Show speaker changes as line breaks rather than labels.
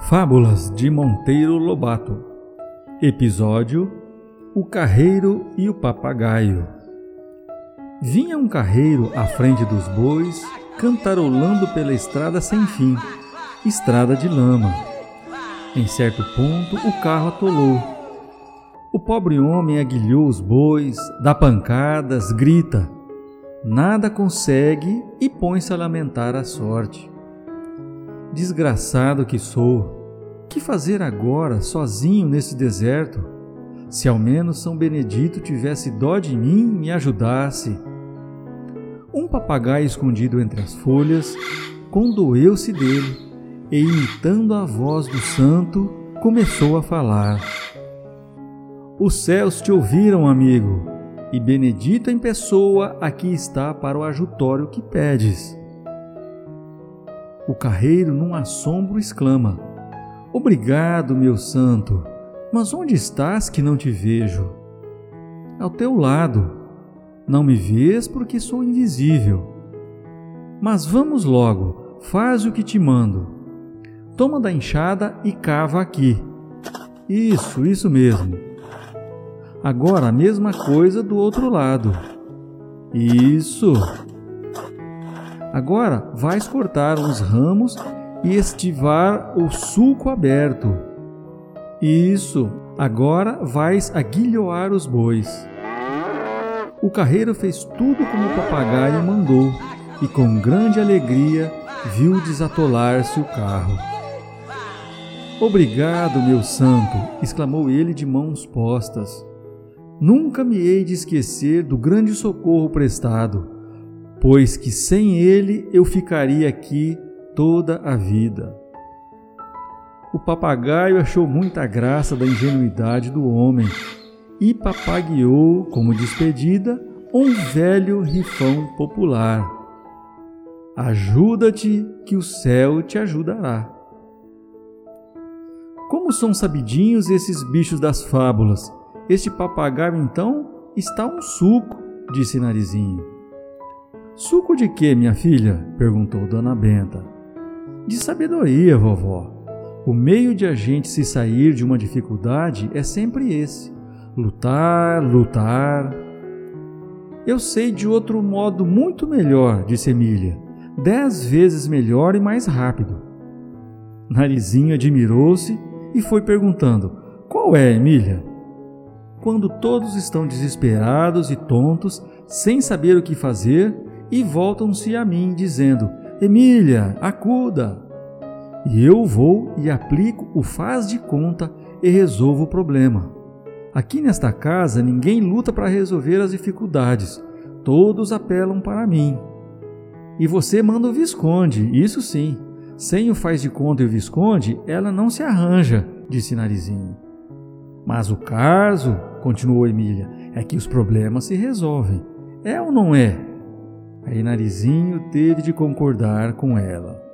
Fábulas de Monteiro Lobato Episódio O Carreiro e o Papagaio Vinha um carreiro à frente dos bois, cantarolando pela estrada sem fim, estrada de lama. Em certo ponto, o carro atolou. O pobre homem aguilhou os bois, dá pancadas, grita. Nada consegue e põe-se a lamentar a sorte. Desgraçado que sou! Que fazer agora, sozinho nesse deserto? Se ao menos São Benedito tivesse dó de mim e me ajudasse. Um papagaio escondido entre as folhas condoeu-se dele e, imitando a voz do santo, começou a falar. Os céus te ouviram, amigo, e Benedito em pessoa aqui está para o ajutório que pedes. O carreiro, num assombro, exclama: Obrigado, meu santo, mas onde estás que não te vejo? Ao teu lado. Não me vês porque sou invisível. Mas vamos logo, faz o que te mando. Toma da enxada e cava aqui. Isso, isso mesmo. Agora a mesma coisa do outro lado. Isso. Agora vais cortar os ramos e estivar o sulco aberto. Isso, agora vais aguilhoar os bois. O carreiro fez tudo como o papagaio mandou e com grande alegria viu desatolar-se o carro. Obrigado, meu santo! exclamou ele de mãos postas. Nunca me hei de esquecer do grande socorro prestado pois que sem ele eu ficaria aqui toda a vida. O papagaio achou muita graça da ingenuidade do homem e papagueou, como despedida, um velho rifão popular. Ajuda-te, que o céu te ajudará. Como são sabidinhos esses bichos das fábulas? Este papagaio, então, está um suco, disse Narizinho. Suco de quê, minha filha? perguntou Dona Benta. De sabedoria, vovó. O meio de a gente se sair de uma dificuldade é sempre esse: lutar, lutar. Eu sei de outro modo muito melhor, disse Emília. Dez vezes melhor e mais rápido. Narizinho admirou-se e foi perguntando: Qual é, Emília? Quando todos estão desesperados e tontos, sem saber o que fazer, e voltam-se a mim, dizendo: Emília, acuda! E eu vou e aplico o faz de conta e resolvo o problema. Aqui nesta casa ninguém luta para resolver as dificuldades, todos apelam para mim. E você manda o Visconde, isso sim. Sem o faz de conta e o Visconde, ela não se arranja, disse Narizinho. Mas o caso, continuou Emília, é que os problemas se resolvem. É ou não é? Aí Narizinho teve de concordar com ela.